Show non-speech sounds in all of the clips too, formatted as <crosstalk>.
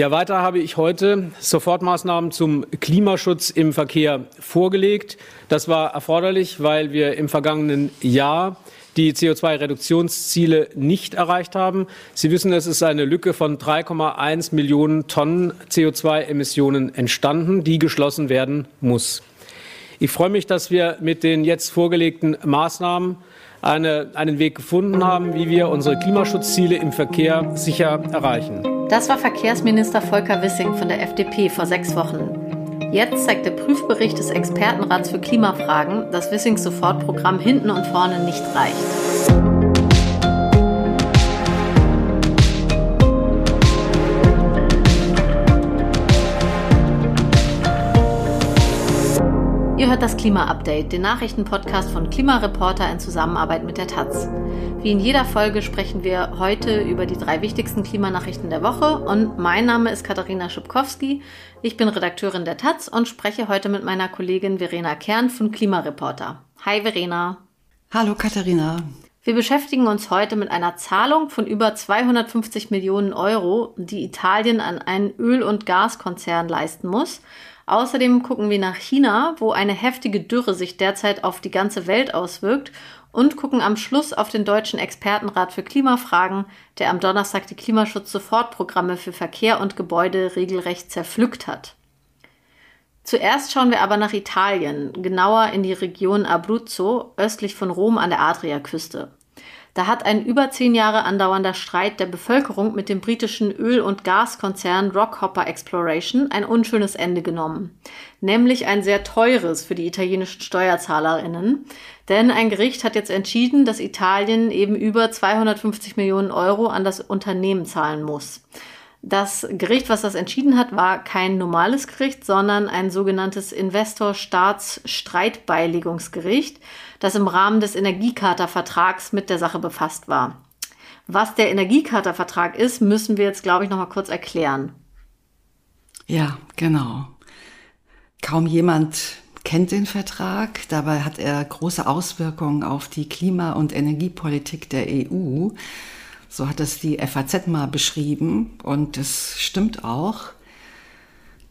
Ja, weiter habe ich heute Sofortmaßnahmen zum Klimaschutz im Verkehr vorgelegt. Das war erforderlich, weil wir im vergangenen Jahr die CO2-Reduktionsziele nicht erreicht haben. Sie wissen, es ist eine Lücke von 3,1 Millionen Tonnen CO2-Emissionen entstanden, die geschlossen werden muss. Ich freue mich, dass wir mit den jetzt vorgelegten Maßnahmen eine, einen Weg gefunden haben, wie wir unsere Klimaschutzziele im Verkehr sicher erreichen. Das war Verkehrsminister Volker Wissing von der FDP vor sechs Wochen. Jetzt zeigt der Prüfbericht des Expertenrats für Klimafragen, dass Wissings Sofortprogramm hinten und vorne nicht reicht. Hört das Klima-Update, den Nachrichtenpodcast von Klimareporter in Zusammenarbeit mit der Taz. Wie in jeder Folge sprechen wir heute über die drei wichtigsten Klimanachrichten der Woche und mein Name ist Katharina Schubkowski. Ich bin Redakteurin der Taz und spreche heute mit meiner Kollegin Verena Kern von Klimareporter. Hi Verena. Hallo Katharina. Wir beschäftigen uns heute mit einer Zahlung von über 250 Millionen Euro, die Italien an einen Öl- und Gaskonzern leisten muss – Außerdem gucken wir nach China, wo eine heftige Dürre sich derzeit auf die ganze Welt auswirkt und gucken am Schluss auf den Deutschen Expertenrat für Klimafragen, der am Donnerstag die Klimaschutz-Sofortprogramme für Verkehr und Gebäude regelrecht zerpflückt hat. Zuerst schauen wir aber nach Italien, genauer in die Region Abruzzo, östlich von Rom an der Adriaküste. Da hat ein über zehn Jahre andauernder Streit der Bevölkerung mit dem britischen Öl- und Gaskonzern Rockhopper Exploration ein unschönes Ende genommen. Nämlich ein sehr teures für die italienischen SteuerzahlerInnen. Denn ein Gericht hat jetzt entschieden, dass Italien eben über 250 Millionen Euro an das Unternehmen zahlen muss. Das Gericht, was das entschieden hat, war kein normales Gericht, sondern ein sogenanntes Investor-Staats-Streitbeilegungsgericht, das im Rahmen des Energiecharta-Vertrags mit der Sache befasst war. Was der Energiecharta-Vertrag ist, müssen wir jetzt, glaube ich, noch mal kurz erklären. Ja, genau. Kaum jemand kennt den Vertrag. Dabei hat er große Auswirkungen auf die Klima- und Energiepolitik der EU. So hat es die FAZ mal beschrieben und es stimmt auch.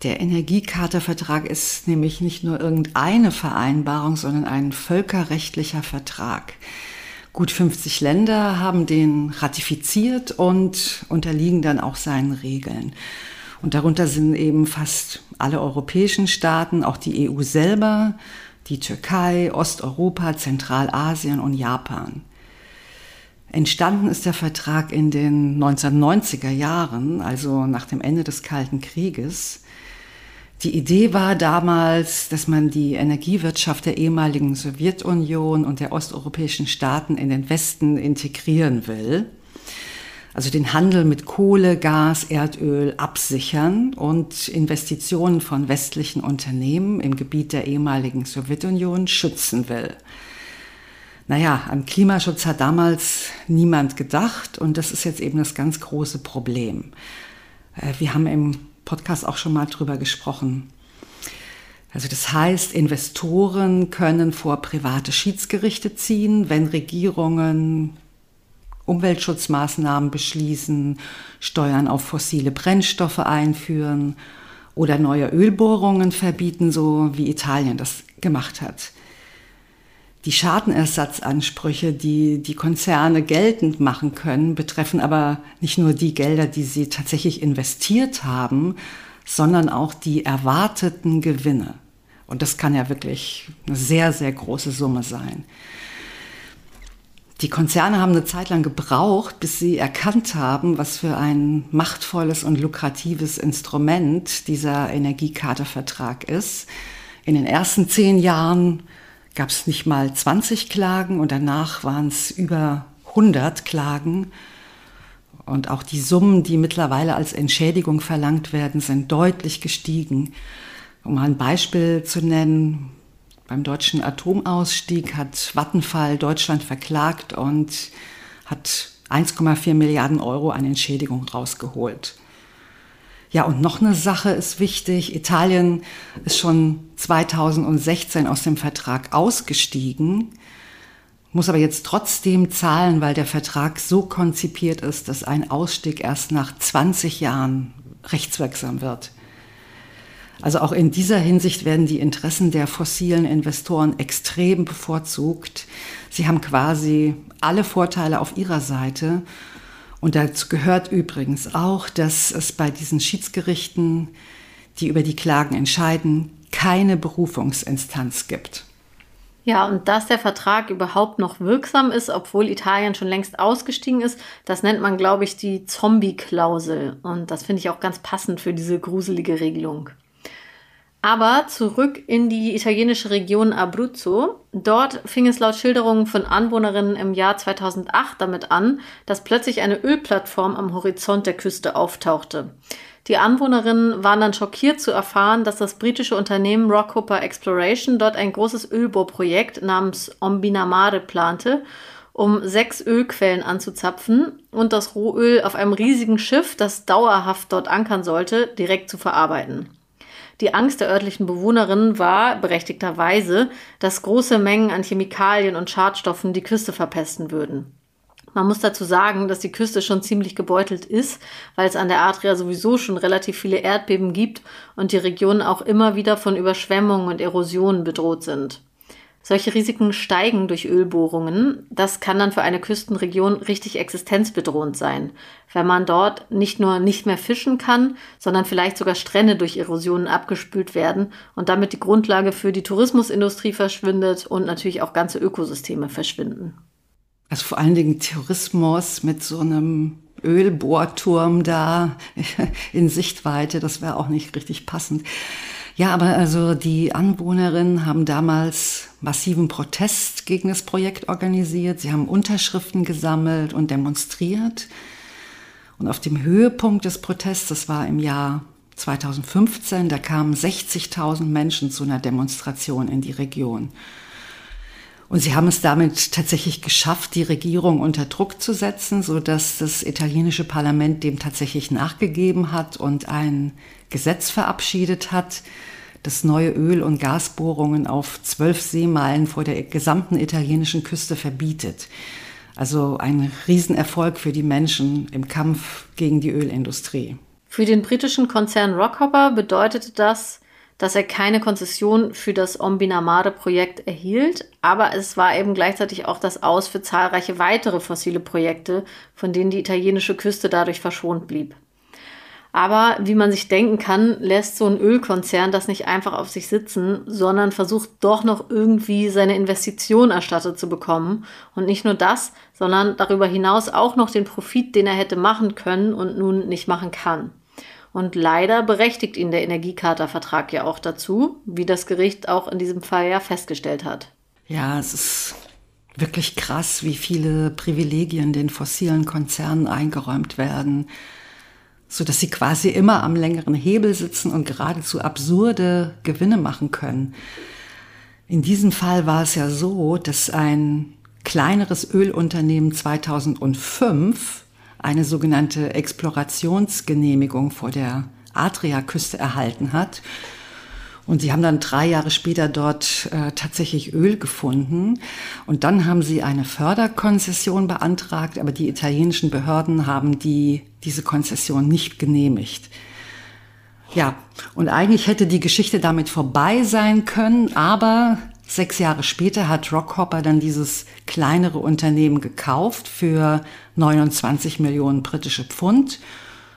Der Energiecharta-Vertrag ist nämlich nicht nur irgendeine Vereinbarung, sondern ein völkerrechtlicher Vertrag. Gut 50 Länder haben den ratifiziert und unterliegen dann auch seinen Regeln. Und darunter sind eben fast alle europäischen Staaten, auch die EU selber, die Türkei, Osteuropa, Zentralasien und Japan. Entstanden ist der Vertrag in den 1990er Jahren, also nach dem Ende des Kalten Krieges. Die Idee war damals, dass man die Energiewirtschaft der ehemaligen Sowjetunion und der osteuropäischen Staaten in den Westen integrieren will. Also den Handel mit Kohle, Gas, Erdöl absichern und Investitionen von westlichen Unternehmen im Gebiet der ehemaligen Sowjetunion schützen will. Naja, an Klimaschutz hat damals niemand gedacht und das ist jetzt eben das ganz große Problem. Äh, wir haben im Podcast auch schon mal drüber gesprochen. Also das heißt, Investoren können vor private Schiedsgerichte ziehen, wenn Regierungen Umweltschutzmaßnahmen beschließen, Steuern auf fossile Brennstoffe einführen oder neue Ölbohrungen verbieten, so wie Italien das gemacht hat die Schadenersatzansprüche, die die Konzerne geltend machen können, betreffen aber nicht nur die Gelder, die sie tatsächlich investiert haben, sondern auch die erwarteten Gewinne. Und das kann ja wirklich eine sehr, sehr große Summe sein. Die Konzerne haben eine Zeit lang gebraucht, bis sie erkannt haben, was für ein machtvolles und lukratives Instrument dieser Energiekartevertrag ist. In den ersten zehn Jahren gab es nicht mal 20 Klagen und danach waren es über 100 Klagen. Und auch die Summen, die mittlerweile als Entschädigung verlangt werden, sind deutlich gestiegen. Um mal ein Beispiel zu nennen, beim deutschen Atomausstieg hat Vattenfall Deutschland verklagt und hat 1,4 Milliarden Euro an Entschädigung rausgeholt. Ja, und noch eine Sache ist wichtig. Italien ist schon 2016 aus dem Vertrag ausgestiegen, muss aber jetzt trotzdem zahlen, weil der Vertrag so konzipiert ist, dass ein Ausstieg erst nach 20 Jahren rechtswirksam wird. Also auch in dieser Hinsicht werden die Interessen der fossilen Investoren extrem bevorzugt. Sie haben quasi alle Vorteile auf ihrer Seite. Und dazu gehört übrigens auch, dass es bei diesen Schiedsgerichten, die über die Klagen entscheiden, keine Berufungsinstanz gibt. Ja, und dass der Vertrag überhaupt noch wirksam ist, obwohl Italien schon längst ausgestiegen ist, das nennt man, glaube ich, die Zombie-Klausel. Und das finde ich auch ganz passend für diese gruselige Regelung. Aber zurück in die italienische Region Abruzzo. Dort fing es laut Schilderungen von Anwohnerinnen im Jahr 2008 damit an, dass plötzlich eine Ölplattform am Horizont der Küste auftauchte. Die Anwohnerinnen waren dann schockiert zu erfahren, dass das britische Unternehmen Rockhopper Exploration dort ein großes Ölbohrprojekt namens Ombinamare plante, um sechs Ölquellen anzuzapfen und das Rohöl auf einem riesigen Schiff, das dauerhaft dort ankern sollte, direkt zu verarbeiten. Die Angst der örtlichen Bewohnerinnen war, berechtigterweise, dass große Mengen an Chemikalien und Schadstoffen die Küste verpesten würden. Man muss dazu sagen, dass die Küste schon ziemlich gebeutelt ist, weil es an der Adria sowieso schon relativ viele Erdbeben gibt und die Regionen auch immer wieder von Überschwemmungen und Erosionen bedroht sind. Solche Risiken steigen durch Ölbohrungen. Das kann dann für eine Küstenregion richtig existenzbedrohend sein, wenn man dort nicht nur nicht mehr fischen kann, sondern vielleicht sogar Strände durch Erosionen abgespült werden und damit die Grundlage für die Tourismusindustrie verschwindet und natürlich auch ganze Ökosysteme verschwinden. Also vor allen Dingen Tourismus mit so einem Ölbohrturm da <laughs> in Sichtweite, das wäre auch nicht richtig passend. Ja, aber also die Anwohnerinnen haben damals massiven Protest gegen das Projekt organisiert. Sie haben Unterschriften gesammelt und demonstriert. Und auf dem Höhepunkt des Protests, das war im Jahr 2015, da kamen 60.000 Menschen zu einer Demonstration in die Region. Und sie haben es damit tatsächlich geschafft, die Regierung unter Druck zu setzen, so dass das italienische Parlament dem tatsächlich nachgegeben hat und ein Gesetz verabschiedet hat, das neue Öl- und Gasbohrungen auf zwölf Seemeilen vor der gesamten italienischen Küste verbietet. Also ein Riesenerfolg für die Menschen im Kampf gegen die Ölindustrie. Für den britischen Konzern Rockhopper bedeutete das, dass er keine Konzession für das Ombinamare-Projekt erhielt, aber es war eben gleichzeitig auch das Aus für zahlreiche weitere fossile Projekte, von denen die italienische Küste dadurch verschont blieb. Aber wie man sich denken kann, lässt so ein Ölkonzern das nicht einfach auf sich sitzen, sondern versucht doch noch irgendwie seine Investition erstattet zu bekommen. Und nicht nur das, sondern darüber hinaus auch noch den Profit, den er hätte machen können und nun nicht machen kann. Und leider berechtigt ihn der Energiecharta-Vertrag ja auch dazu, wie das Gericht auch in diesem Fall ja festgestellt hat. Ja, es ist wirklich krass, wie viele Privilegien den fossilen Konzernen eingeräumt werden, so dass sie quasi immer am längeren Hebel sitzen und geradezu absurde Gewinne machen können. In diesem Fall war es ja so, dass ein kleineres Ölunternehmen 2005 eine sogenannte Explorationsgenehmigung vor der Adriaküste erhalten hat. Und sie haben dann drei Jahre später dort äh, tatsächlich Öl gefunden. Und dann haben sie eine Förderkonzession beantragt, aber die italienischen Behörden haben die, diese Konzession nicht genehmigt. Ja, und eigentlich hätte die Geschichte damit vorbei sein können, aber Sechs Jahre später hat Rockhopper dann dieses kleinere Unternehmen gekauft für 29 Millionen britische Pfund.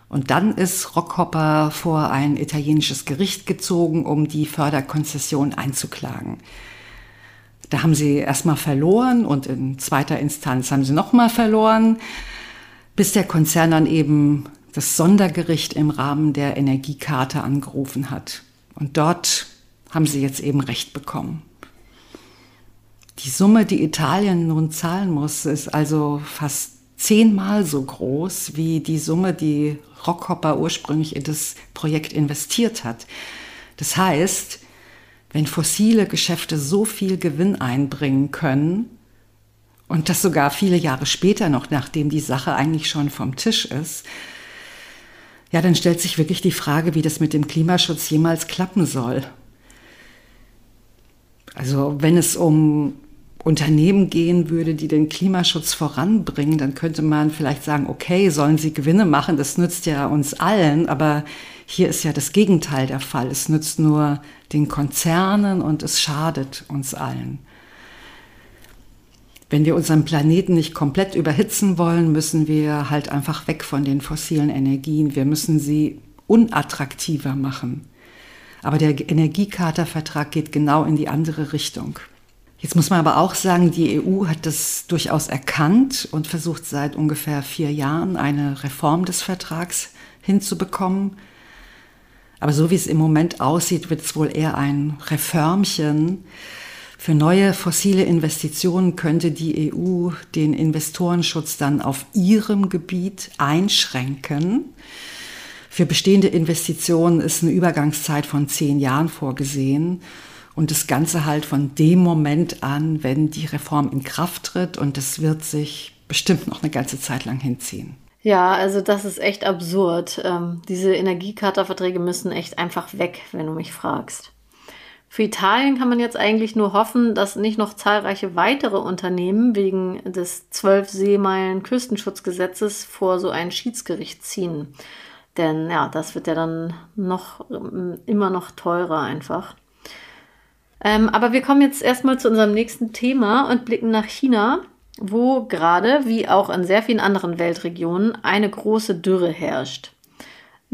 Und dann ist Rockhopper vor ein italienisches Gericht gezogen, um die Förderkonzession einzuklagen. Da haben sie erstmal verloren und in zweiter Instanz haben sie nochmal verloren, bis der Konzern dann eben das Sondergericht im Rahmen der Energiekarte angerufen hat. Und dort haben sie jetzt eben Recht bekommen. Die Summe, die Italien nun zahlen muss, ist also fast zehnmal so groß wie die Summe, die Rockhopper ursprünglich in das Projekt investiert hat. Das heißt, wenn fossile Geschäfte so viel Gewinn einbringen können, und das sogar viele Jahre später noch, nachdem die Sache eigentlich schon vom Tisch ist, ja, dann stellt sich wirklich die Frage, wie das mit dem Klimaschutz jemals klappen soll. Also wenn es um Unternehmen gehen würde, die den Klimaschutz voranbringen, dann könnte man vielleicht sagen, okay, sollen sie Gewinne machen, das nützt ja uns allen, aber hier ist ja das Gegenteil der Fall. Es nützt nur den Konzernen und es schadet uns allen. Wenn wir unseren Planeten nicht komplett überhitzen wollen, müssen wir halt einfach weg von den fossilen Energien. Wir müssen sie unattraktiver machen. Aber der Energiekatervertrag geht genau in die andere Richtung. Jetzt muss man aber auch sagen, die EU hat das durchaus erkannt und versucht seit ungefähr vier Jahren eine Reform des Vertrags hinzubekommen. Aber so wie es im Moment aussieht, wird es wohl eher ein Reformchen. Für neue fossile Investitionen könnte die EU den Investorenschutz dann auf ihrem Gebiet einschränken. Für bestehende Investitionen ist eine Übergangszeit von zehn Jahren vorgesehen. Und das Ganze halt von dem Moment an, wenn die Reform in Kraft tritt. Und das wird sich bestimmt noch eine ganze Zeit lang hinziehen. Ja, also das ist echt absurd. Ähm, diese Energiekarterverträge müssen echt einfach weg, wenn du mich fragst. Für Italien kann man jetzt eigentlich nur hoffen, dass nicht noch zahlreiche weitere Unternehmen wegen des 12 Seemeilen Küstenschutzgesetzes vor so ein Schiedsgericht ziehen. Denn ja, das wird ja dann noch immer noch teurer einfach. Ähm, aber wir kommen jetzt erstmal zu unserem nächsten Thema und blicken nach China, wo gerade, wie auch in sehr vielen anderen Weltregionen, eine große Dürre herrscht.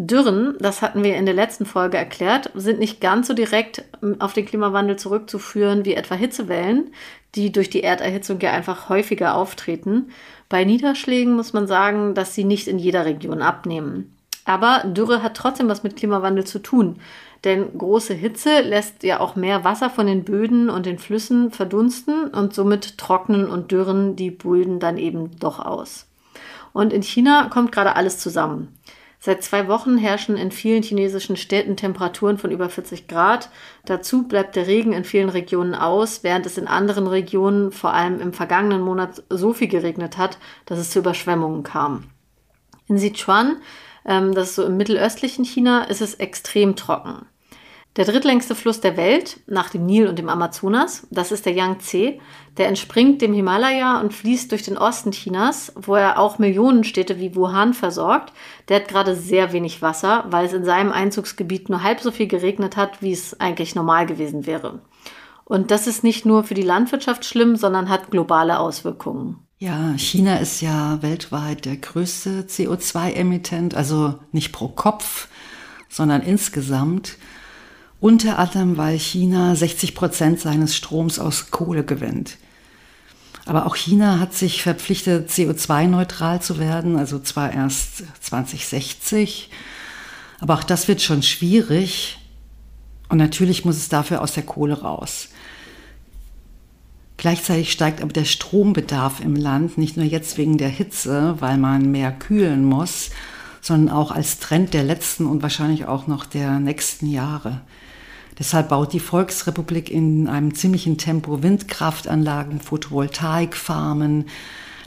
Dürren, das hatten wir in der letzten Folge erklärt, sind nicht ganz so direkt ähm, auf den Klimawandel zurückzuführen wie etwa Hitzewellen, die durch die Erderhitzung ja einfach häufiger auftreten. Bei Niederschlägen muss man sagen, dass sie nicht in jeder Region abnehmen. Aber Dürre hat trotzdem was mit Klimawandel zu tun. Denn große Hitze lässt ja auch mehr Wasser von den Böden und den Flüssen verdunsten und somit trocknen und dürren die Bulden dann eben doch aus. Und in China kommt gerade alles zusammen. Seit zwei Wochen herrschen in vielen chinesischen Städten Temperaturen von über 40 Grad. Dazu bleibt der Regen in vielen Regionen aus, während es in anderen Regionen vor allem im vergangenen Monat so viel geregnet hat, dass es zu Überschwemmungen kam. In Sichuan ähm, das ist so im mittelöstlichen China, ist es extrem trocken. Der drittlängste Fluss der Welt, nach dem Nil und dem Amazonas, das ist der Yangtze. Der entspringt dem Himalaya und fließt durch den Osten Chinas, wo er auch Millionen Städte wie Wuhan versorgt. Der hat gerade sehr wenig Wasser, weil es in seinem Einzugsgebiet nur halb so viel geregnet hat, wie es eigentlich normal gewesen wäre. Und das ist nicht nur für die Landwirtschaft schlimm, sondern hat globale Auswirkungen. Ja, China ist ja weltweit der größte CO2-Emittent, also nicht pro Kopf, sondern insgesamt. Unter anderem, weil China 60 Prozent seines Stroms aus Kohle gewinnt. Aber auch China hat sich verpflichtet, CO2-neutral zu werden, also zwar erst 2060, aber auch das wird schon schwierig. Und natürlich muss es dafür aus der Kohle raus. Gleichzeitig steigt aber der Strombedarf im Land, nicht nur jetzt wegen der Hitze, weil man mehr kühlen muss, sondern auch als Trend der letzten und wahrscheinlich auch noch der nächsten Jahre. Deshalb baut die Volksrepublik in einem ziemlichen Tempo Windkraftanlagen, Photovoltaikfarmen,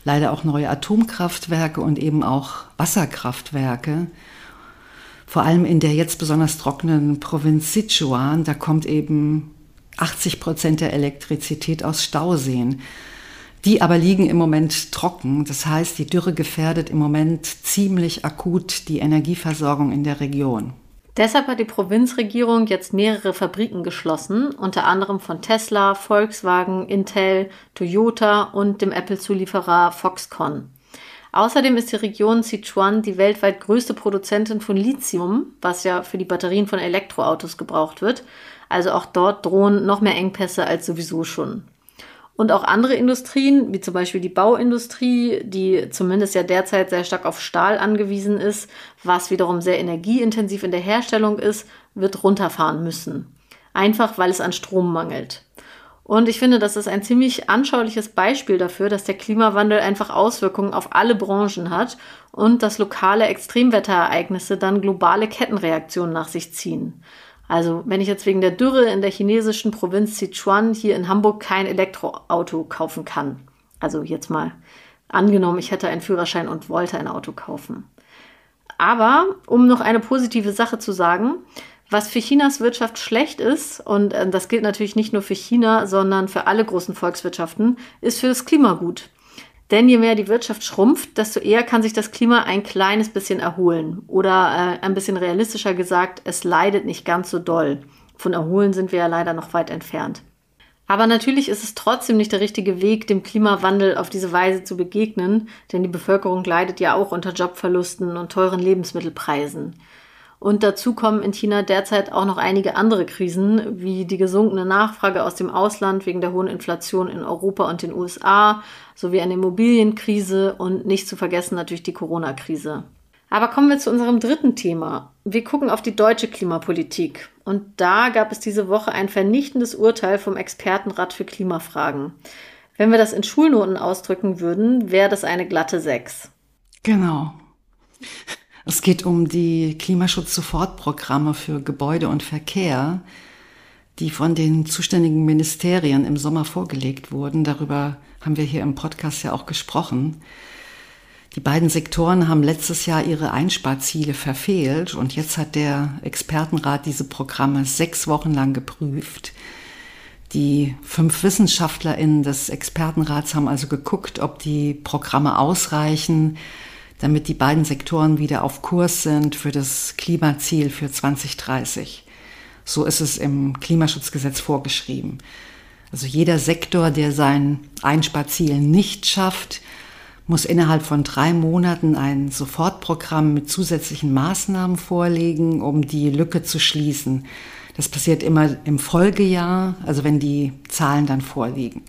leider auch neue Atomkraftwerke und eben auch Wasserkraftwerke. Vor allem in der jetzt besonders trockenen Provinz Sichuan, da kommt eben 80 Prozent der Elektrizität aus Stauseen. Die aber liegen im Moment trocken. Das heißt, die Dürre gefährdet im Moment ziemlich akut die Energieversorgung in der Region. Deshalb hat die Provinzregierung jetzt mehrere Fabriken geschlossen, unter anderem von Tesla, Volkswagen, Intel, Toyota und dem Apple-Zulieferer Foxconn. Außerdem ist die Region Sichuan die weltweit größte Produzentin von Lithium, was ja für die Batterien von Elektroautos gebraucht wird. Also auch dort drohen noch mehr Engpässe als sowieso schon. Und auch andere Industrien, wie zum Beispiel die Bauindustrie, die zumindest ja derzeit sehr stark auf Stahl angewiesen ist, was wiederum sehr energieintensiv in der Herstellung ist, wird runterfahren müssen. Einfach weil es an Strom mangelt. Und ich finde, das ist ein ziemlich anschauliches Beispiel dafür, dass der Klimawandel einfach Auswirkungen auf alle Branchen hat und dass lokale Extremwetterereignisse dann globale Kettenreaktionen nach sich ziehen. Also wenn ich jetzt wegen der Dürre in der chinesischen Provinz Sichuan hier in Hamburg kein Elektroauto kaufen kann. Also jetzt mal angenommen, ich hätte einen Führerschein und wollte ein Auto kaufen. Aber um noch eine positive Sache zu sagen, Was für Chinas Wirtschaft schlecht ist, und äh, das gilt natürlich nicht nur für China, sondern für alle großen Volkswirtschaften, ist für das Klima gut. Denn je mehr die Wirtschaft schrumpft, desto eher kann sich das Klima ein kleines bisschen erholen. Oder äh, ein bisschen realistischer gesagt, es leidet nicht ganz so doll. Von Erholen sind wir ja leider noch weit entfernt. Aber natürlich ist es trotzdem nicht der richtige Weg, dem Klimawandel auf diese Weise zu begegnen, denn die Bevölkerung leidet ja auch unter Jobverlusten und teuren Lebensmittelpreisen. Und dazu kommen in China derzeit auch noch einige andere Krisen, wie die gesunkene Nachfrage aus dem Ausland wegen der hohen Inflation in Europa und den USA, sowie eine Immobilienkrise und nicht zu vergessen natürlich die Corona-Krise. Aber kommen wir zu unserem dritten Thema. Wir gucken auf die deutsche Klimapolitik. Und da gab es diese Woche ein vernichtendes Urteil vom Expertenrat für Klimafragen. Wenn wir das in Schulnoten ausdrücken würden, wäre das eine glatte 6. Genau. Es geht um die Klimaschutz-Sofortprogramme für Gebäude und Verkehr, die von den zuständigen Ministerien im Sommer vorgelegt wurden. Darüber haben wir hier im Podcast ja auch gesprochen. Die beiden Sektoren haben letztes Jahr ihre Einsparziele verfehlt und jetzt hat der Expertenrat diese Programme sechs Wochen lang geprüft. Die fünf WissenschaftlerInnen des Expertenrats haben also geguckt, ob die Programme ausreichen, damit die beiden Sektoren wieder auf Kurs sind für das Klimaziel für 2030. So ist es im Klimaschutzgesetz vorgeschrieben. Also jeder Sektor, der sein Einsparziel nicht schafft, muss innerhalb von drei Monaten ein Sofortprogramm mit zusätzlichen Maßnahmen vorlegen, um die Lücke zu schließen. Das passiert immer im Folgejahr, also wenn die Zahlen dann vorliegen.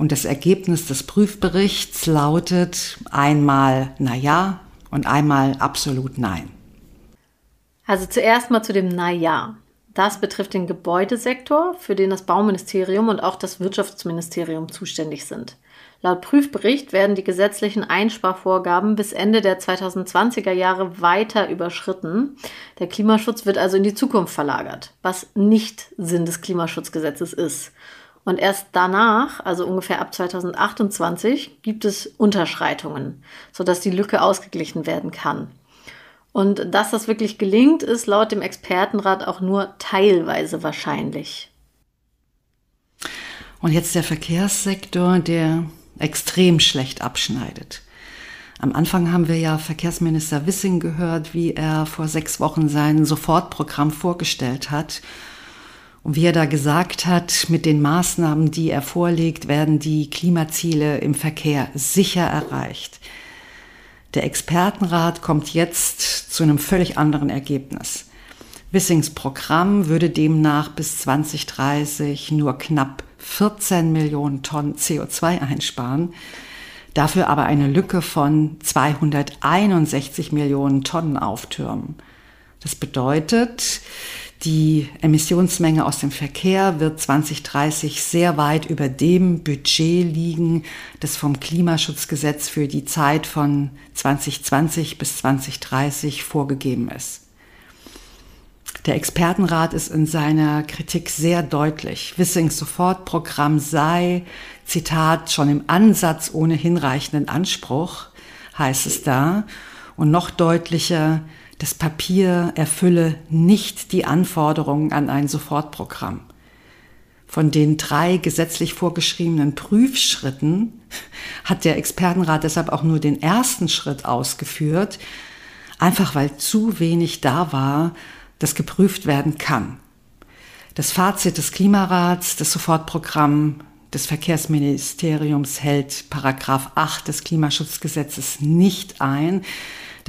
Und das Ergebnis des Prüfberichts lautet einmal na ja und einmal absolut nein. Also zuerst mal zu dem na ja. Das betrifft den Gebäudesektor, für den das Bauministerium und auch das Wirtschaftsministerium zuständig sind. Laut Prüfbericht werden die gesetzlichen Einsparvorgaben bis Ende der 2020er Jahre weiter überschritten. Der Klimaschutz wird also in die Zukunft verlagert, was nicht Sinn des Klimaschutzgesetzes ist. Und erst danach, also ungefähr ab 2028, gibt es Unterschreitungen, sodass die Lücke ausgeglichen werden kann. Und dass das wirklich gelingt, ist laut dem Expertenrat auch nur teilweise wahrscheinlich. Und jetzt der Verkehrssektor, der extrem schlecht abschneidet. Am Anfang haben wir ja Verkehrsminister Wissing gehört, wie er vor sechs Wochen sein Sofortprogramm vorgestellt hat und wie er da gesagt hat, mit den Maßnahmen, die er vorlegt, werden die Klimaziele im Verkehr sicher erreicht. Der Expertenrat kommt jetzt zu einem völlig anderen Ergebnis. Wissings Programm würde demnach bis 2030 nur knapp 14 Millionen Tonnen CO2 einsparen, dafür aber eine Lücke von 261 Millionen Tonnen auftürmen. Das bedeutet, die Emissionsmenge aus dem Verkehr wird 2030 sehr weit über dem Budget liegen, das vom Klimaschutzgesetz für die Zeit von 2020 bis 2030 vorgegeben ist. Der Expertenrat ist in seiner Kritik sehr deutlich. Wissings Sofortprogramm sei, Zitat, schon im Ansatz ohne hinreichenden Anspruch, heißt es da. Und noch deutlicher, das Papier erfülle nicht die Anforderungen an ein Sofortprogramm. Von den drei gesetzlich vorgeschriebenen Prüfschritten hat der Expertenrat deshalb auch nur den ersten Schritt ausgeführt, einfach weil zu wenig da war, das geprüft werden kann. Das Fazit des Klimarats, das Sofortprogramm des Verkehrsministeriums hält Paragraph 8 des Klimaschutzgesetzes nicht ein.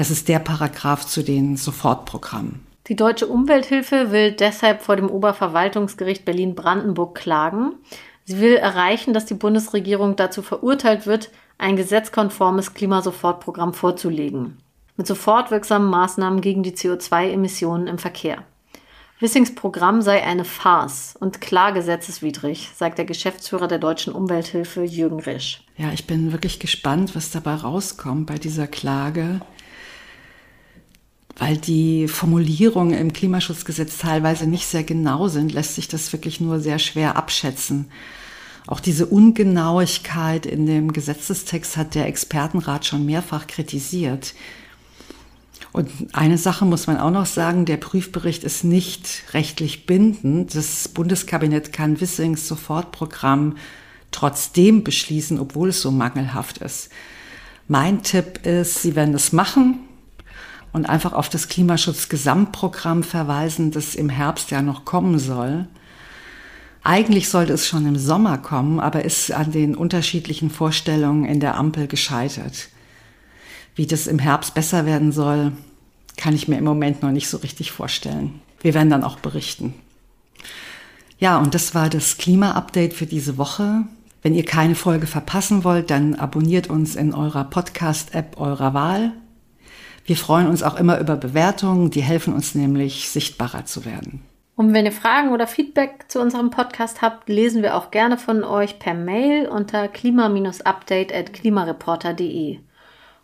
Das ist der Paragraph zu den Sofortprogrammen. Die Deutsche Umwelthilfe will deshalb vor dem Oberverwaltungsgericht Berlin-Brandenburg klagen. Sie will erreichen, dass die Bundesregierung dazu verurteilt wird, ein gesetzkonformes Klimasofortprogramm vorzulegen mit sofort wirksamen Maßnahmen gegen die CO2-Emissionen im Verkehr. Wissings Programm sei eine Farce und klar gesetzeswidrig, sagt der Geschäftsführer der Deutschen Umwelthilfe Jürgen Risch. Ja, ich bin wirklich gespannt, was dabei rauskommt bei dieser Klage, weil die Formulierungen im Klimaschutzgesetz teilweise nicht sehr genau sind, lässt sich das wirklich nur sehr schwer abschätzen. Auch diese Ungenauigkeit in dem Gesetzestext hat der Expertenrat schon mehrfach kritisiert. Und eine Sache muss man auch noch sagen, der Prüfbericht ist nicht rechtlich bindend. Das Bundeskabinett kann Wissings Sofortprogramm trotzdem beschließen, obwohl es so mangelhaft ist. Mein Tipp ist, Sie werden es machen und einfach auf das Klimaschutzgesamtprogramm verweisen, das im Herbst ja noch kommen soll. Eigentlich sollte es schon im Sommer kommen, aber ist an den unterschiedlichen Vorstellungen in der Ampel gescheitert. Wie das im Herbst besser werden soll, kann ich mir im Moment noch nicht so richtig vorstellen. Wir werden dann auch berichten. Ja, und das war das Klima-Update für diese Woche. Wenn ihr keine Folge verpassen wollt, dann abonniert uns in eurer Podcast-App eurer Wahl. Wir freuen uns auch immer über Bewertungen, die helfen uns nämlich, sichtbarer zu werden. Und wenn ihr Fragen oder Feedback zu unserem Podcast habt, lesen wir auch gerne von euch per Mail unter klima-update.klimareporter.de.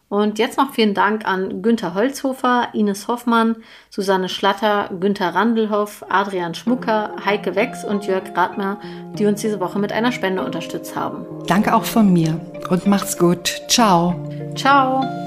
Und jetzt noch vielen Dank an Günter Holzhofer, Ines Hoffmann, Susanne Schlatter, Günter Randelhoff, Adrian Schmucker, Heike Wex und Jörg Radmer, die uns diese Woche mit einer Spende unterstützt haben. Danke auch von mir und macht's gut. Ciao. Ciao.